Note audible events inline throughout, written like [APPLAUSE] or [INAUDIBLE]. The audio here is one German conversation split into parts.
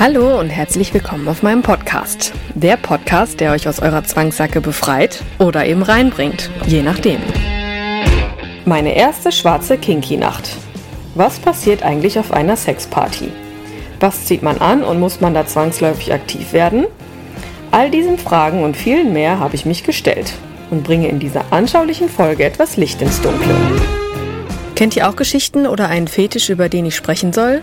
Hallo und herzlich willkommen auf meinem Podcast. Der Podcast, der euch aus eurer Zwangssacke befreit oder eben reinbringt, je nachdem. Meine erste schwarze Kinky-Nacht. Was passiert eigentlich auf einer Sexparty? Was zieht man an und muss man da zwangsläufig aktiv werden? All diesen Fragen und vielen mehr habe ich mich gestellt und bringe in dieser anschaulichen Folge etwas Licht ins Dunkle. Kennt ihr auch Geschichten oder einen Fetisch, über den ich sprechen soll?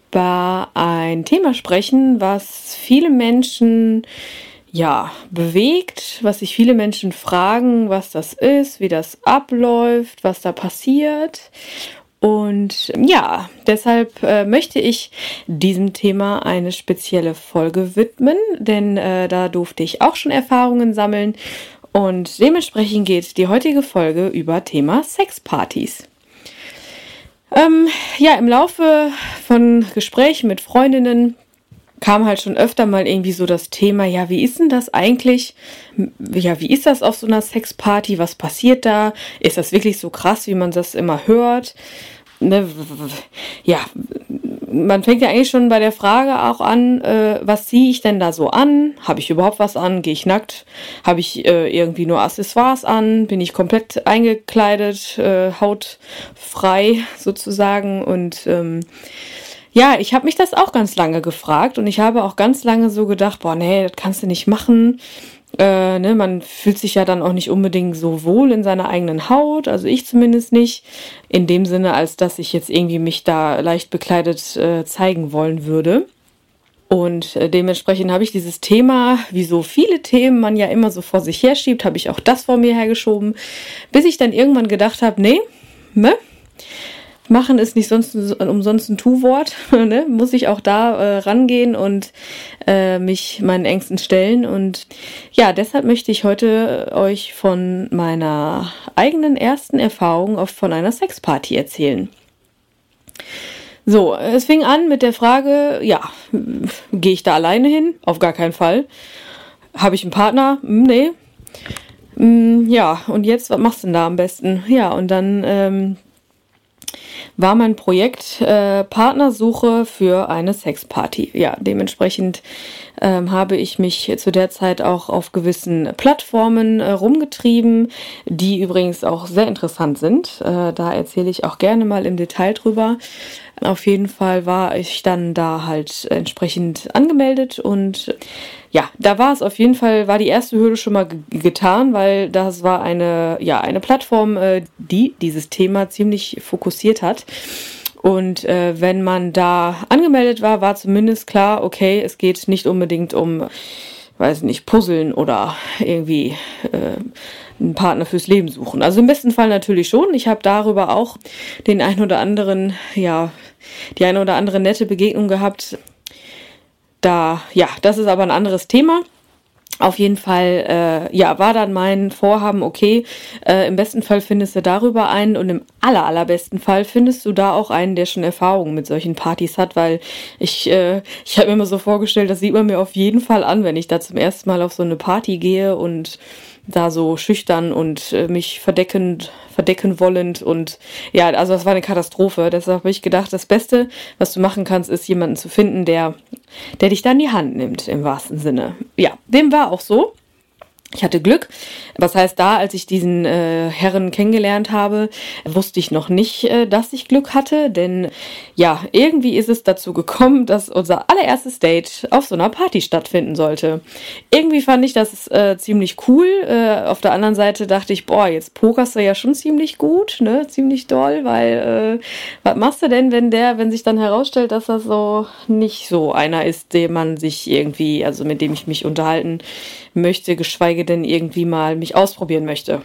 ein Thema sprechen, was viele Menschen ja, bewegt, was sich viele Menschen fragen, was das ist, wie das abläuft, was da passiert. Und ja, deshalb äh, möchte ich diesem Thema eine spezielle Folge widmen, denn äh, da durfte ich auch schon Erfahrungen sammeln. Und dementsprechend geht die heutige Folge über Thema Sexpartys. Ähm, ja, im Laufe von Gesprächen mit Freundinnen kam halt schon öfter mal irgendwie so das Thema, ja, wie ist denn das eigentlich? Ja, wie ist das auf so einer Sexparty? Was passiert da? Ist das wirklich so krass, wie man das immer hört? Ne, ja, man fängt ja eigentlich schon bei der Frage auch an, äh, was ziehe ich denn da so an? Habe ich überhaupt was an? Gehe ich nackt? Habe ich äh, irgendwie nur Accessoires an? Bin ich komplett eingekleidet, äh, hautfrei [LAUGHS] sozusagen? Und ähm, ja, ich habe mich das auch ganz lange gefragt und ich habe auch ganz lange so gedacht, boah, nee, das kannst du nicht machen. Äh, ne, man fühlt sich ja dann auch nicht unbedingt so wohl in seiner eigenen Haut, also ich zumindest nicht, in dem Sinne, als dass ich jetzt irgendwie mich da leicht bekleidet äh, zeigen wollen würde. Und äh, dementsprechend habe ich dieses Thema, wie so viele Themen man ja immer so vor sich herschiebt, habe ich auch das vor mir hergeschoben, bis ich dann irgendwann gedacht habe, nee, ne, machen ist nicht sonst umsonst ein Tu-Wort. [LAUGHS] ne? Muss ich auch da äh, rangehen und äh, mich meinen Ängsten stellen. Und ja, deshalb möchte ich heute euch von meiner eigenen ersten Erfahrung auf, von einer Sexparty erzählen. So, es fing an mit der Frage, ja, [LAUGHS] gehe ich da alleine hin? Auf gar keinen Fall. Habe ich einen Partner? Hm, nee. Hm, ja, und jetzt, was machst du denn da am besten? Ja, und dann ähm, war mein Projekt äh, Partnersuche für eine Sexparty. Ja, dementsprechend ähm, habe ich mich zu der Zeit auch auf gewissen Plattformen äh, rumgetrieben, die übrigens auch sehr interessant sind. Äh, da erzähle ich auch gerne mal im Detail drüber. Auf jeden Fall war ich dann da halt entsprechend angemeldet und ja, da war es auf jeden Fall, war die erste Hürde schon mal getan, weil das war eine, ja, eine Plattform, äh, die dieses Thema ziemlich fokussiert hat. Und äh, wenn man da angemeldet war, war zumindest klar, okay, es geht nicht unbedingt um, weiß nicht, Puzzeln oder irgendwie äh, einen Partner fürs Leben suchen. Also im besten Fall natürlich schon. Ich habe darüber auch den ein oder anderen, ja, die eine oder andere nette Begegnung gehabt, da, ja, das ist aber ein anderes Thema. Auf jeden Fall, äh, ja, war dann mein Vorhaben, okay, äh, im besten Fall findest du darüber einen und im aller, allerbesten Fall findest du da auch einen, der schon Erfahrungen mit solchen Partys hat, weil ich, äh, ich habe mir immer so vorgestellt, das sieht man mir auf jeden Fall an, wenn ich da zum ersten Mal auf so eine Party gehe und da so schüchtern und äh, mich verdeckend, verdecken wollend und ja, also das war eine Katastrophe. Deshalb habe ich gedacht, das Beste, was du machen kannst, ist jemanden zu finden, der, der dich dann in die Hand nimmt, im wahrsten Sinne. Ja, dem war auch so. Ich hatte Glück. Was heißt da, als ich diesen äh, Herren kennengelernt habe, wusste ich noch nicht, äh, dass ich Glück hatte, denn ja, irgendwie ist es dazu gekommen, [LAUGHS] dass unser allererstes Date auf so einer Party stattfinden sollte. Irgendwie fand ich das äh, ziemlich cool. Äh, auf der anderen Seite dachte ich, boah, jetzt pokerst du ja schon ziemlich gut, ne, ziemlich doll, weil äh, was machst du denn, wenn der, wenn sich dann herausstellt, dass das so nicht so einer ist, dem man sich irgendwie, also mit dem ich mich unterhalten möchte, geschweige denn irgendwie mal mich ausprobieren möchte.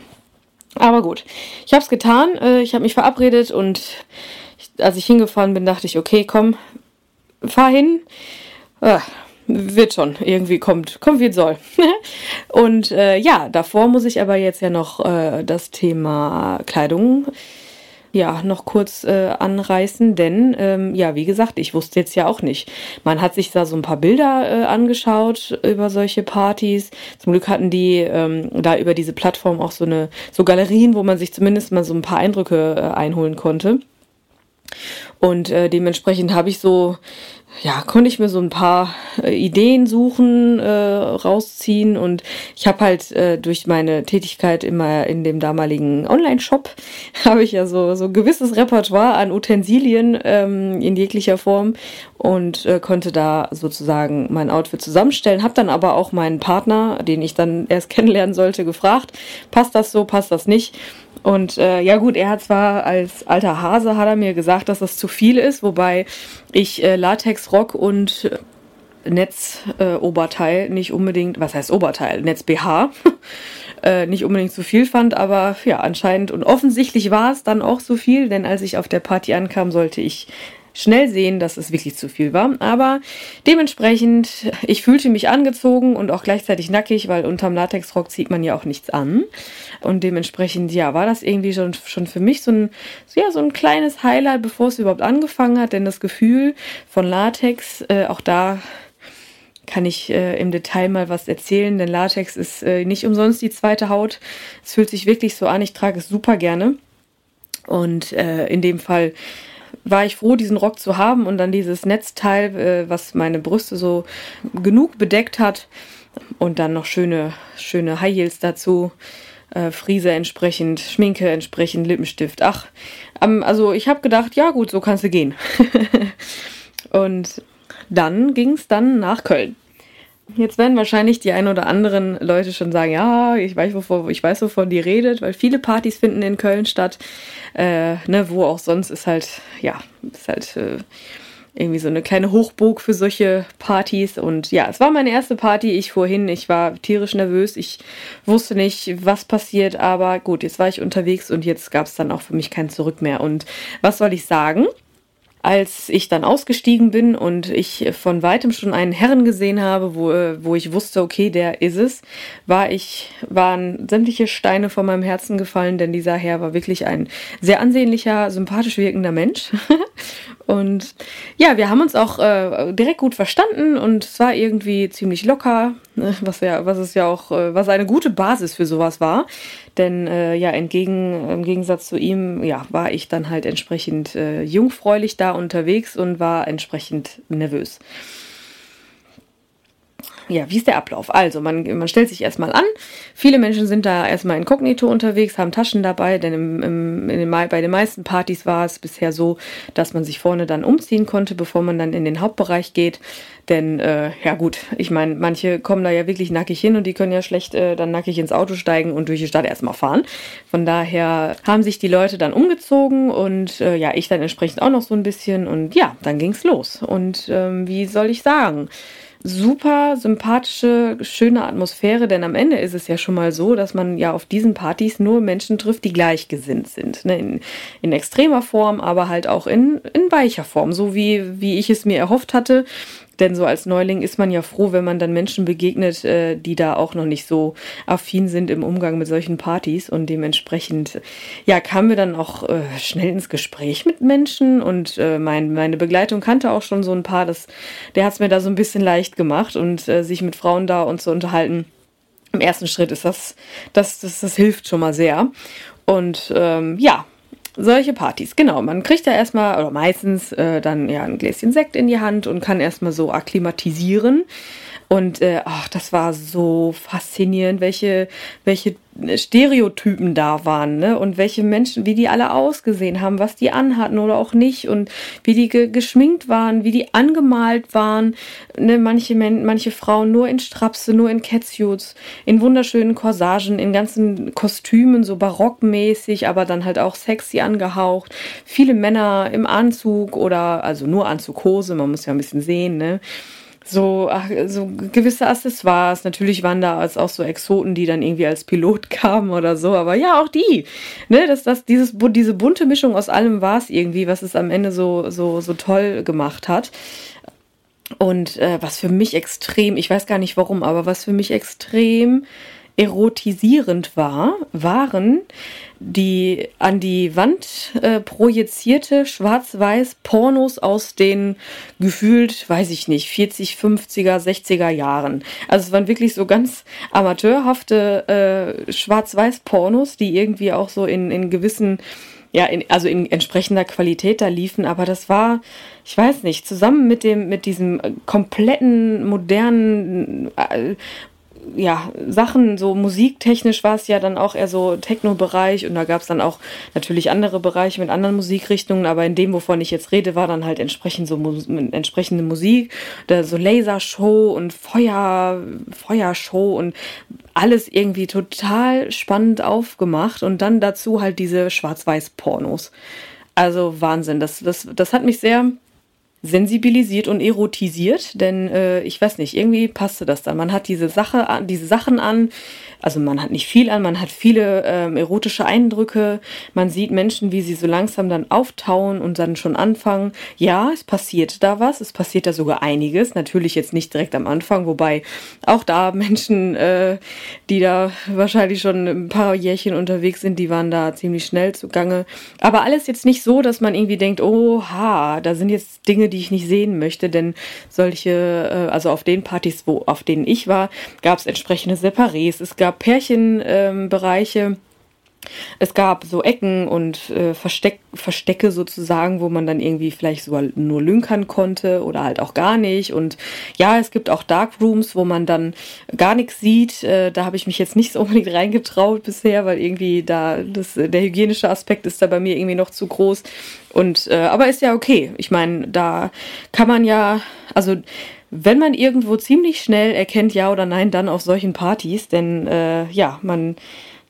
Aber gut, ich habe es getan. Äh, ich habe mich verabredet und als ich hingefahren bin, dachte ich, okay, komm, fahr hin. Äh, wird schon, irgendwie kommt, kommt wie es soll. [LAUGHS] und äh, ja, davor muss ich aber jetzt ja noch äh, das Thema Kleidung ja noch kurz äh, anreißen, denn ähm, ja, wie gesagt, ich wusste jetzt ja auch nicht. Man hat sich da so ein paar Bilder äh, angeschaut über solche Partys. Zum Glück hatten die ähm, da über diese Plattform auch so eine so Galerien, wo man sich zumindest mal so ein paar Eindrücke äh, einholen konnte. Und äh, dementsprechend habe ich so ja, konnte ich mir so ein paar äh, Ideen suchen, äh, rausziehen und ich habe halt äh, durch meine Tätigkeit immer in dem damaligen Online-Shop [LAUGHS] habe ich ja so so gewisses Repertoire an Utensilien ähm, in jeglicher Form und äh, konnte da sozusagen mein Outfit zusammenstellen. Habe dann aber auch meinen Partner, den ich dann erst [LAUGHS] kennenlernen sollte, gefragt, passt das so, passt das nicht? Und äh, ja gut, er hat zwar als alter Hase hat er mir gesagt, dass das zu viel ist, wobei ich äh, Latex-Rock und äh, Netz-Oberteil nicht unbedingt, was heißt Oberteil? Netz-BH [LAUGHS] äh, nicht unbedingt zu viel fand, aber ja, anscheinend und offensichtlich war es dann auch zu viel, denn als ich auf der Party ankam, sollte ich schnell sehen, dass es wirklich zu viel war. Aber dementsprechend, ich fühlte mich angezogen und auch gleichzeitig nackig, weil unterm Latexrock zieht man ja auch nichts an. Und dementsprechend, ja, war das irgendwie schon, schon für mich so ein, ja, so ein kleines Highlight, bevor es überhaupt angefangen hat. Denn das Gefühl von Latex, äh, auch da kann ich äh, im Detail mal was erzählen, denn Latex ist äh, nicht umsonst die zweite Haut. Es fühlt sich wirklich so an, ich trage es super gerne. Und äh, in dem Fall war ich froh, diesen Rock zu haben und dann dieses Netzteil, äh, was meine Brüste so genug bedeckt hat und dann noch schöne, schöne High Heels dazu. Äh, Friese entsprechend, Schminke entsprechend, Lippenstift. Ach, ähm, also ich habe gedacht, ja gut, so kannst du gehen. [LAUGHS] und dann ging es dann nach Köln. Jetzt werden wahrscheinlich die ein oder anderen Leute schon sagen, ja, ich weiß, wovon, ich weiß, wovon die redet, weil viele Partys finden in Köln statt. Äh, ne, wo auch sonst ist halt, ja, ist halt äh, irgendwie so eine kleine Hochburg für solche Partys. Und ja, es war meine erste Party. Ich fuhr hin, ich war tierisch nervös. Ich wusste nicht, was passiert, aber gut, jetzt war ich unterwegs und jetzt gab es dann auch für mich kein Zurück mehr. Und was soll ich sagen? Als ich dann ausgestiegen bin und ich von weitem schon einen Herren gesehen habe, wo, wo ich wusste, okay, der ist es, war ich, waren sämtliche Steine von meinem Herzen gefallen, denn dieser Herr war wirklich ein sehr ansehnlicher, sympathisch wirkender Mensch. [LAUGHS] und ja, wir haben uns auch äh, direkt gut verstanden und es war irgendwie ziemlich locker, ne, was ja, was es ja auch, äh, was eine gute Basis für sowas war. Denn äh, ja, entgegen, im Gegensatz zu ihm, ja, war ich dann halt entsprechend äh, jungfräulich da unterwegs und war entsprechend nervös ja, wie ist der Ablauf? Also, man, man stellt sich erstmal an. Viele Menschen sind da erstmal inkognito unterwegs, haben Taschen dabei, denn im, im, den, bei den meisten Partys war es bisher so, dass man sich vorne dann umziehen konnte, bevor man dann in den Hauptbereich geht. Denn, äh, ja gut, ich meine, manche kommen da ja wirklich nackig hin und die können ja schlecht äh, dann nackig ins Auto steigen und durch die Stadt erstmal fahren. Von daher haben sich die Leute dann umgezogen und äh, ja, ich dann entsprechend auch noch so ein bisschen und ja, dann ging's los. Und ähm, wie soll ich sagen? Super sympathische, schöne Atmosphäre, denn am Ende ist es ja schon mal so, dass man ja auf diesen Partys nur Menschen trifft, die gleichgesinnt sind. Ne? In, in extremer Form, aber halt auch in, in weicher Form, so wie, wie ich es mir erhofft hatte. Denn so als Neuling ist man ja froh, wenn man dann Menschen begegnet, äh, die da auch noch nicht so affin sind im Umgang mit solchen Partys. Und dementsprechend, ja, kamen wir dann auch äh, schnell ins Gespräch mit Menschen. Und äh, mein, meine Begleitung kannte auch schon so ein paar. Das, der hat es mir da so ein bisschen leicht gemacht und sich mit Frauen da und zu unterhalten. Im ersten Schritt ist das, das, das, das hilft schon mal sehr. Und ähm, ja, solche Partys, genau. Man kriegt da erstmal, oder meistens, äh, dann ja ein Gläschen Sekt in die Hand und kann erstmal so akklimatisieren. Und äh, ach, das war so faszinierend, welche, welche Stereotypen da waren, ne? Und welche Menschen, wie die alle ausgesehen haben, was die anhatten oder auch nicht und wie die ge geschminkt waren, wie die angemalt waren. Ne? Manche, manche Frauen nur in Strapse, nur in Catsuits, in wunderschönen Corsagen, in ganzen Kostümen, so barockmäßig, aber dann halt auch sexy angehaucht. Viele Männer im Anzug oder also nur Anzughose, man muss ja ein bisschen sehen, ne? So, ach, so gewisse Accessoires. Natürlich waren da als auch so Exoten, die dann irgendwie als Pilot [LAUGHS] kamen oder so. Aber ja, auch die. Ne, dass das, dieses, diese bunte Mischung aus allem war es irgendwie, was es am Ende so, so, so toll gemacht hat. Und äh, was für mich extrem, ich weiß gar nicht warum, aber was für mich extrem erotisierend war, waren die an die Wand äh, projizierte schwarz-weiß Pornos aus den gefühlt, weiß ich nicht, 40, 50er, 60er Jahren. Also es waren wirklich so ganz amateurhafte äh, schwarz-weiß Pornos, die irgendwie auch so in, in gewissen ja, in, also in entsprechender Qualität da liefen, aber das war, ich weiß nicht, zusammen mit dem, mit diesem kompletten modernen äh, ja, Sachen, so musiktechnisch war es ja dann auch eher so Techno-Bereich und da gab es dann auch natürlich andere Bereiche mit anderen Musikrichtungen, aber in dem, wovon ich jetzt rede, war dann halt entsprechend so entsprechende Musik, da so Lasershow und Feuer, Feuershow und alles irgendwie total spannend aufgemacht und dann dazu halt diese Schwarz-Weiß-Pornos. Also Wahnsinn, das, das, das hat mich sehr sensibilisiert und erotisiert, denn äh, ich weiß nicht, irgendwie passte das dann. Man hat diese Sache, diese Sachen an, also man hat nicht viel an, man hat viele ähm, erotische Eindrücke, man sieht Menschen, wie sie so langsam dann auftauen und dann schon anfangen. Ja, es passiert da was, es passiert da sogar einiges, natürlich jetzt nicht direkt am Anfang, wobei auch da Menschen, äh, die da wahrscheinlich schon ein paar Jährchen unterwegs sind, die waren da ziemlich schnell zugange. Aber alles jetzt nicht so, dass man irgendwie denkt, oha, da sind jetzt Dinge, die ich nicht sehen möchte, denn solche, äh, also auf den Partys, wo, auf denen ich war, gab es entsprechende Separés, es gab Pärchenbereiche. Ähm, es gab so Ecken und äh, Versteck, Verstecke sozusagen, wo man dann irgendwie vielleicht sogar nur lünkern konnte oder halt auch gar nicht. Und ja, es gibt auch Darkrooms, wo man dann gar nichts sieht. Äh, da habe ich mich jetzt nicht so unbedingt reingetraut bisher, weil irgendwie da das, der hygienische Aspekt ist da bei mir irgendwie noch zu groß. Und äh, aber ist ja okay. Ich meine, da kann man ja, also wenn man irgendwo ziemlich schnell erkennt, ja oder nein, dann auf solchen Partys, denn äh, ja, man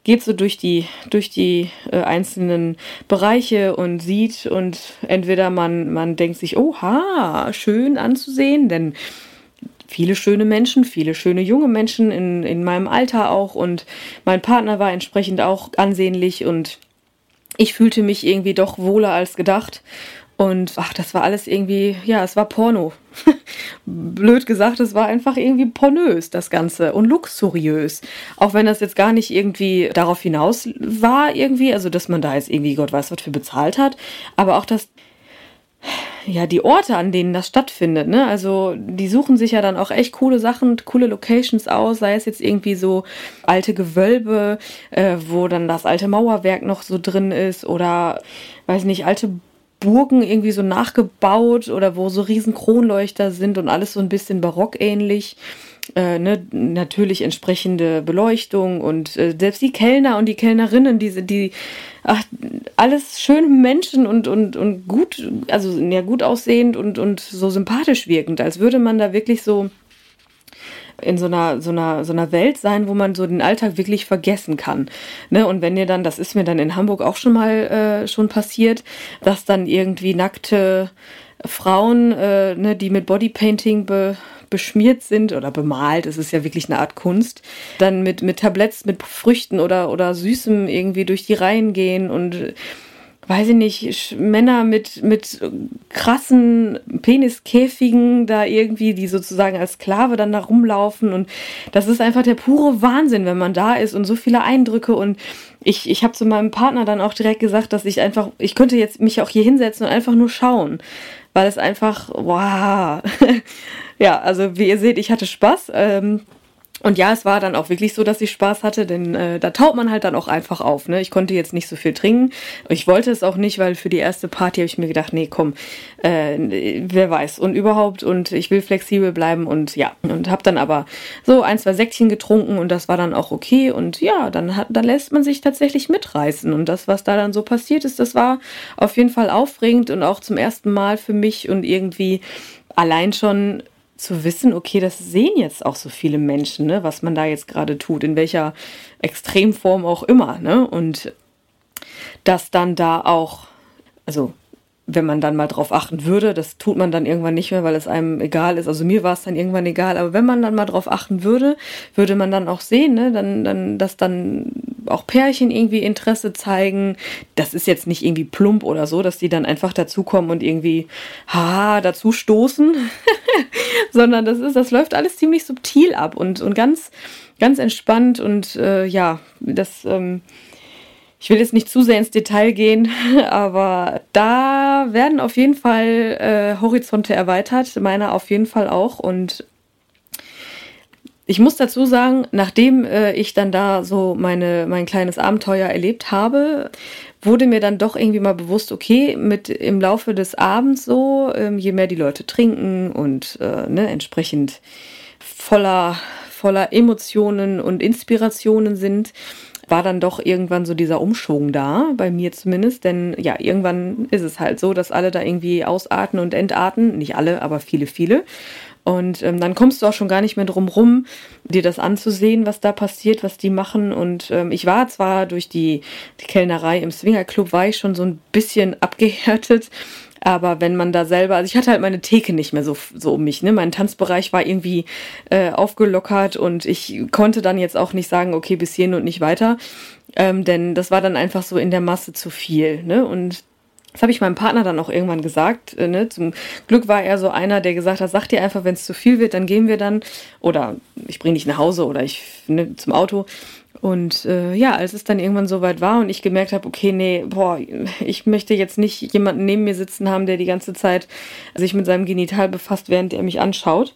geht so durch die durch die äh, einzelnen Bereiche und sieht und entweder man man denkt sich, oha, schön anzusehen, denn viele schöne Menschen, viele schöne junge Menschen in, in meinem Alter auch und mein Partner war entsprechend auch ansehnlich und ich fühlte mich irgendwie doch wohler als gedacht und ach, das war alles irgendwie, ja, es war Porno. [LAUGHS] Blöd gesagt, es war einfach irgendwie pornös, das Ganze. Und luxuriös. Auch wenn das jetzt gar nicht irgendwie darauf hinaus war, irgendwie, also dass man da jetzt irgendwie Gott weiß, was für bezahlt hat. Aber auch das, ja, die Orte, an denen das stattfindet, ne? Also, die suchen sich ja dann auch echt coole Sachen, coole Locations aus, sei es jetzt irgendwie so alte Gewölbe, äh, wo dann das alte Mauerwerk noch so drin ist oder, weiß nicht, alte Burgen irgendwie so nachgebaut oder wo so riesen Kronleuchter sind und alles so ein bisschen barockähnlich. Äh, ne, natürlich entsprechende Beleuchtung und äh, selbst die Kellner und die Kellnerinnen, diese, die, ach, alles schöne Menschen und, und, und gut, also ja, gut aussehend und, und so sympathisch wirkend, als würde man da wirklich so in so einer, so einer, so einer Welt sein, wo man so den Alltag wirklich vergessen kann. Ne? Und wenn ihr dann, das ist mir dann in Hamburg auch schon mal äh, schon passiert, dass dann irgendwie nackte Frauen, äh, ne, die mit Bodypainting be beschmiert sind oder bemalt, es ist ja wirklich eine Art Kunst, dann mit, mit Tabletts, mit Früchten oder, oder Süßem irgendwie durch die Reihen gehen und weiß ich nicht, Männer mit, mit krassen Peniskäfigen da irgendwie, die sozusagen als Sklave dann da rumlaufen. Und das ist einfach der pure Wahnsinn, wenn man da ist und so viele Eindrücke. Und ich, ich habe zu meinem Partner dann auch direkt gesagt, dass ich einfach, ich könnte jetzt mich auch hier hinsetzen und einfach nur schauen. Weil es einfach, wow. [LAUGHS] ja, also wie ihr seht, ich hatte Spaß. Ähm, Und ja, es war dann auch wirklich so, dass ich Spaß hatte, denn äh, da taut man halt dann auch einfach auf. Ne? Ich konnte jetzt nicht so viel trinken. Ich wollte es auch nicht, weil für die erste Party habe ich mir gedacht, nee, komm, äh, wer weiß. Und überhaupt, und ich will flexibel bleiben und ja. Und habe dann aber so ein, zwei Säckchen getrunken und das war dann auch okay. Und ja, dann, hat, dann lässt man sich tatsächlich mitreißen. Und das, was da dann so passiert ist, das war auf jeden Fall aufregend und auch zum ersten Mal für mich und irgendwie allein schon zu wissen, okay, das sehen jetzt auch so viele Menschen, ne, was man da jetzt gerade tut, in welcher Extremform auch immer, ne? Und dass dann da auch, also wenn man dann mal drauf achten würde, das tut man dann irgendwann nicht mehr, weil es einem egal ist. Also mir war es dann irgendwann egal, aber wenn man dann mal drauf achten würde, würde man dann auch sehen, ne, dann, dann, dass dann auch Pärchen irgendwie Interesse zeigen. Das ist jetzt nicht irgendwie plump oder so, dass die dann einfach dazukommen und irgendwie, ha, dazu stoßen, [LAUGHS] sondern das ist, das läuft alles ziemlich subtil ab und, und ganz, ganz entspannt und äh, ja, das, ähm, ich will jetzt nicht zu sehr ins Detail gehen, [LAUGHS] aber da werden auf jeden Fall äh, Horizonte erweitert, meiner auf jeden Fall auch. Und ich muss dazu sagen, nachdem äh, ich dann da so meine, mein kleines Abenteuer erlebt habe, wurde mir dann doch irgendwie mal bewusst, okay, mit im Laufe des Abends so, ähm, je mehr die Leute trinken und äh, ne, entsprechend voller, voller Emotionen und Inspirationen sind, war dann doch irgendwann so dieser Umschwung da, bei mir zumindest. Denn ja, irgendwann ist es halt so, dass alle da irgendwie ausarten und entarten. Nicht alle, aber viele, viele. Und ähm, dann kommst du auch schon gar nicht mehr drum rum, dir das anzusehen, was da passiert, was die machen. Und ähm, ich war zwar durch die, die Kellnerei im Swingerclub, war ich schon so ein bisschen abgehärtet. Aber wenn man da selber, also ich hatte halt meine Theke nicht mehr so, so um mich, ne? Mein Tanzbereich war irgendwie äh, aufgelockert und ich konnte dann jetzt auch nicht sagen, okay, bis hierhin und nicht weiter. Ähm, denn das war dann einfach so in der Masse zu viel, ne? Und das habe ich meinem Partner dann auch irgendwann gesagt. Äh, ne? Zum Glück war er so einer, der gesagt hat, sag dir einfach, wenn es zu viel wird, dann gehen wir dann. Oder ich bringe dich nach Hause oder ich ne, zum Auto. Und äh, ja, als es dann irgendwann soweit war und ich gemerkt habe, okay, nee, boah, ich möchte jetzt nicht jemanden neben mir sitzen haben, der die ganze Zeit sich mit seinem Genital befasst, während er mich anschaut.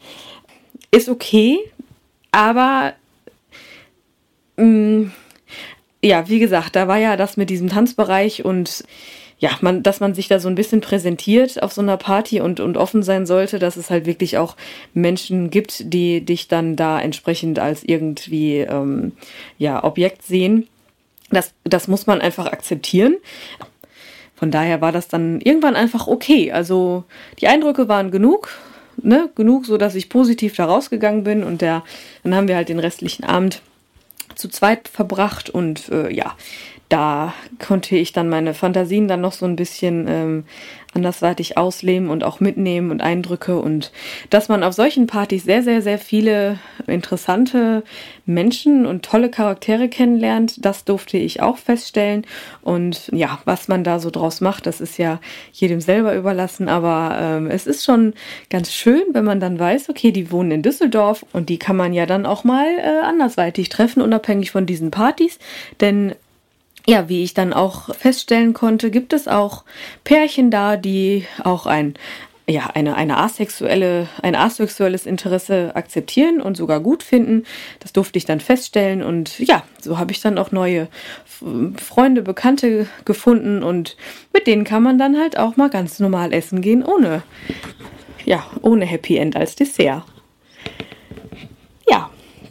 Ist okay, aber mh, mm, ja, wie gesagt, da war ja das mit diesem Tanzbereich und ja, man, dass man sich da so ein bisschen präsentiert auf so einer Party und, und offen sein sollte, dass es halt wirklich auch Menschen gibt, die dich dann da entsprechend als irgendwie ähm, ja, Objekt sehen. Das, das muss man einfach akzeptieren. Von daher war das dann irgendwann einfach okay. Also die Eindrücke waren genug, ne, genug, so dass ich positiv da rausgegangen bin und der, dann haben wir halt den restlichen Abend zu zweit verbracht und äh, ja, da konnte ich dann meine Fantasien dann noch so ein bisschen ähm, andersweitig ausleben und auch mitnehmen und Eindrücke und dass man auf solchen Partys sehr, sehr, sehr viele interessante Menschen und tolle Charaktere kennenlernt, das durfte ich auch feststellen. Und ja, was man da so draus macht, das ist ja jedem selber überlassen, aber ähm, es ist schon ganz schön, wenn man dann weiß, okay, die wohnen in Düsseldorf und die kann man ja dann auch mal äh, andersweitig treffen, unabhängig von diesen Partys, denn ja, wie ich dann auch feststellen konnte, gibt es auch Pärchen da, die auch ein ja, eine, eine asexuelle, ein asexuelles Interesse akzeptieren und sogar gut finden. Das durfte ich dann feststellen und ja, so habe ich dann auch neue Freunde, Bekannte gefunden und mit denen kann man dann halt auch mal ganz normal essen gehen, ohne, ja, ohne Happy End als Dessert. Ja,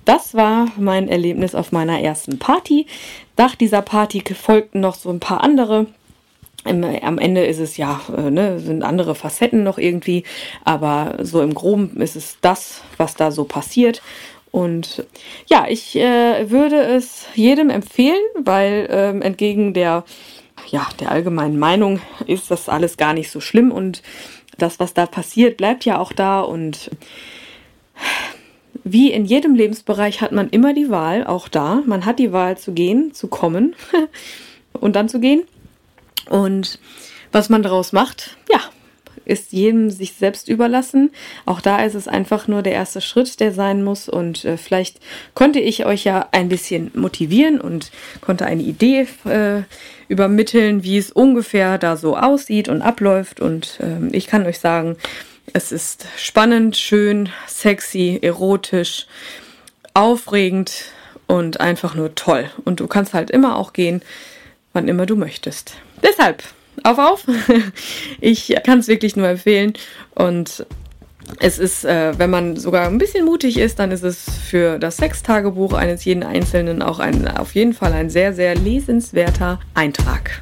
das war mein Erlebnis auf meiner ersten Party. Nach dieser Party folgten noch so ein paar andere. Am Ende ist es ja, äh, ne, sind andere Facetten noch irgendwie, aber so im Groben ist es das, was da so passiert. Und ja, ich äh, würde es jedem empfehlen, weil ähm, entgegen der, ja, der allgemeinen Meinung ist das alles gar nicht so schlimm und das, was da passiert, bleibt ja auch da und wie in jedem Lebensbereich hat man immer die Wahl, auch da. Man hat die Wahl zu gehen, zu kommen [LAUGHS] und dann zu gehen. Und was man daraus macht, ja, ist jedem sich selbst überlassen. Auch da ist es einfach nur der erste Schritt, der sein muss. Und äh, vielleicht konnte ich euch ja ein bisschen motivieren und konnte eine Idee äh, übermitteln, wie es ungefähr da so aussieht und abläuft. Und äh, ich kann euch sagen, es ist spannend, schön, sexy, erotisch, aufregend und einfach nur toll. Und du kannst halt immer auch gehen, wann immer du möchtest. Deshalb, auf, auf! [LAUGHS] Ich kann es wirklich nur empfehlen und es ist, äh, wenn man sogar ein bisschen mutig ist, dann ist es für das Sextagebuch eines jeden Einzelnen auch ein, auf jeden Fall ein sehr, sehr lesenswerter Eintrag.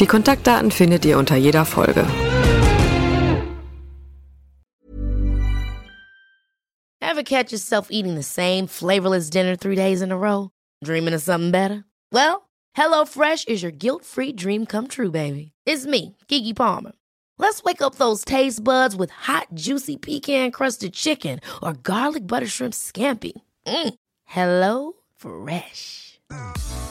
Die Kontaktdaten findet ihr unter jeder Folge. Ever catch yourself eating the same flavorless dinner three days in a row? Dreaming of something better? Well, HelloFresh is your guilt-free dream come true, baby. It's me, Kiki Palmer. Let's wake up those taste buds with hot, juicy pecan crusted chicken or garlic butter shrimp scampi. Mm. Hello Fresh.